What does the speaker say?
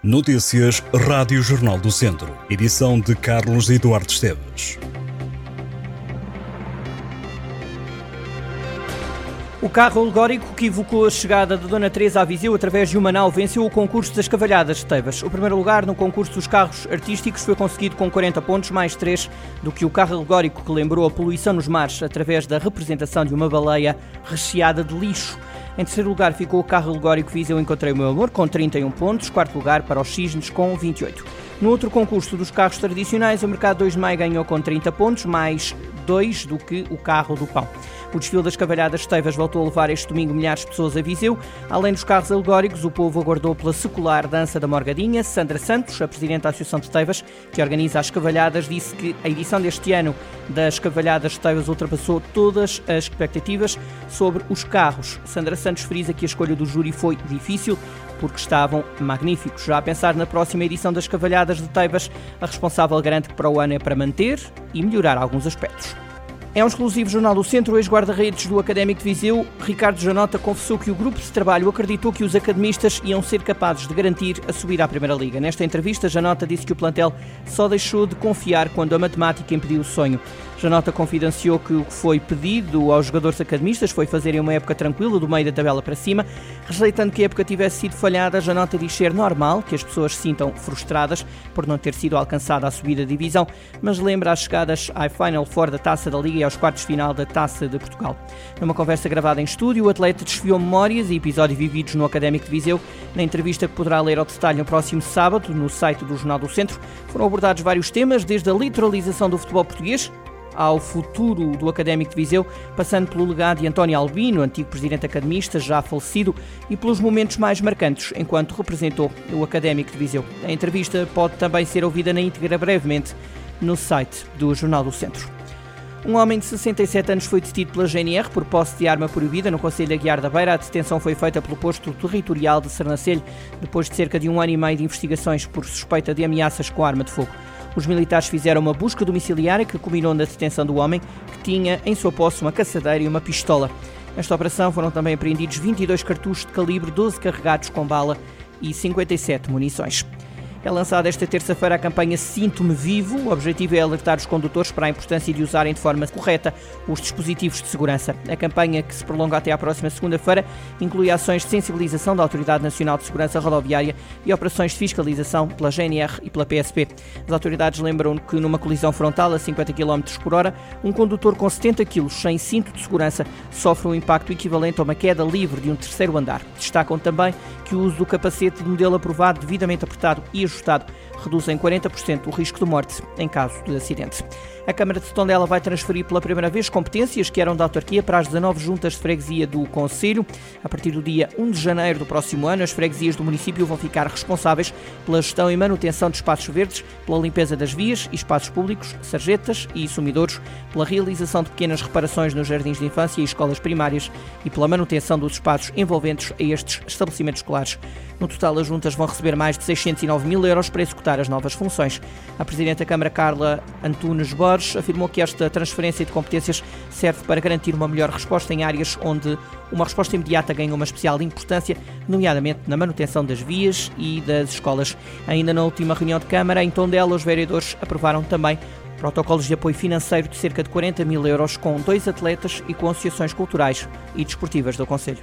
Notícias Rádio Jornal do Centro. Edição de Carlos Eduardo Esteves. O carro alegórico que evocou a chegada de Dona Teresa a Viseu através de uma nau venceu o concurso das Cavalhadas de Tebas. O primeiro lugar no concurso dos carros artísticos foi conseguido com 40 pontos, mais 3 do que o carro alegórico que lembrou a poluição nos mares através da representação de uma baleia recheada de lixo. Em terceiro lugar ficou o carro alegórico Viseu Encontrei o Meu Amor, com 31 pontos. Quarto lugar para os Cisnes, com 28. No outro concurso dos carros tradicionais, o Mercado 2 de Maio ganhou com 30 pontos, mais 2 do que o carro do pão. O desfile das Cavalhadas Teivas voltou a levar este domingo milhares de pessoas a Viseu. Além dos carros alegóricos, o povo aguardou pela secular dança da Morgadinha. Sandra Santos, a Presidente da Associação de Teivas, que organiza as Cavalhadas, disse que a edição deste ano das Cavalhadas de Teivas ultrapassou todas as expectativas sobre os carros. Sandra Santos frisa que a escolha do júri foi difícil, porque estavam magníficos. Já a pensar na próxima edição das Cavalhadas de Teivas, a responsável garante que para o ano é para manter e melhorar alguns aspectos. É um exclusivo Jornal do Centro. Ex-guarda-redes do Académico de Viseu, Ricardo Janota, confessou que o grupo de trabalho acreditou que os academistas iam ser capazes de garantir a subida à Primeira Liga. Nesta entrevista, Janota disse que o plantel só deixou de confiar quando a matemática impediu o sonho. Janota confidenciou que o que foi pedido aos jogadores academistas foi fazerem uma época tranquila do meio da tabela para cima, rejeitando que a época tivesse sido falhada. Janota diz ser normal que as pessoas se sintam frustradas por não ter sido alcançada a subida de divisão, mas lembra as chegadas à Final Four da Taça da Liga e aos quartos de final da Taça de Portugal. Numa conversa gravada em estúdio, o atleta desfiou memórias e episódios vividos no Académico de Viseu. Na entrevista que poderá ler ao detalhe no próximo sábado, no site do Jornal do Centro, foram abordados vários temas, desde a literalização do futebol português ao futuro do Académico de Viseu, passando pelo legado de António Albino, antigo presidente academista, já falecido, e pelos momentos mais marcantes enquanto representou o Académico de Viseu. A entrevista pode também ser ouvida na íntegra brevemente no site do Jornal do Centro. Um homem de 67 anos foi detido pela GNR por posse de arma proibida no Conselho Aguiar da Beira. A detenção foi feita pelo posto territorial de Sernancelho, depois de cerca de um ano e meio de investigações por suspeita de ameaças com arma de fogo. Os militares fizeram uma busca domiciliária que culminou na detenção do homem, que tinha em sua posse uma caçadeira e uma pistola. Nesta operação foram também apreendidos 22 cartuchos de calibre 12 carregados com bala e 57 munições. É lançada esta terça-feira a campanha Sinto-me Vivo. O objetivo é alertar os condutores para a importância de usarem de forma correta os dispositivos de segurança. A campanha, que se prolonga até à próxima segunda-feira, inclui ações de sensibilização da Autoridade Nacional de Segurança Rodoviária e operações de fiscalização pela GNR e pela PSP. As autoridades lembram que numa colisão frontal a 50 km por hora, um condutor com 70 kg sem cinto de segurança sofre um impacto equivalente a uma queda livre de um terceiro andar. Destacam também que o uso do capacete de modelo aprovado devidamente apertado e ajustado reduz em 40% o risco de morte em caso de acidente. A Câmara de Tondela vai transferir pela primeira vez competências que eram da autarquia para as 19 juntas de freguesia do Conselho. A partir do dia 1 de janeiro do próximo ano, as freguesias do município vão ficar responsáveis pela gestão e manutenção de espaços verdes, pela limpeza das vias e espaços públicos, sarjetas e sumidouros, pela realização de pequenas reparações nos jardins de infância e escolas primárias e pela manutenção dos espaços envolventes a estes estabelecimentos escolares. No total, as juntas vão receber mais de 609 mil euros para executar as novas funções. A Presidente da Câmara, Carla Antunes Borges, afirmou que esta transferência de competências serve para garantir uma melhor resposta em áreas onde uma resposta imediata ganha uma especial importância, nomeadamente na manutenção das vias e das escolas. Ainda na última reunião de Câmara, em Tondela, os vereadores aprovaram também protocolos de apoio financeiro de cerca de 40 mil euros com dois atletas e com associações culturais e desportivas do Conselho.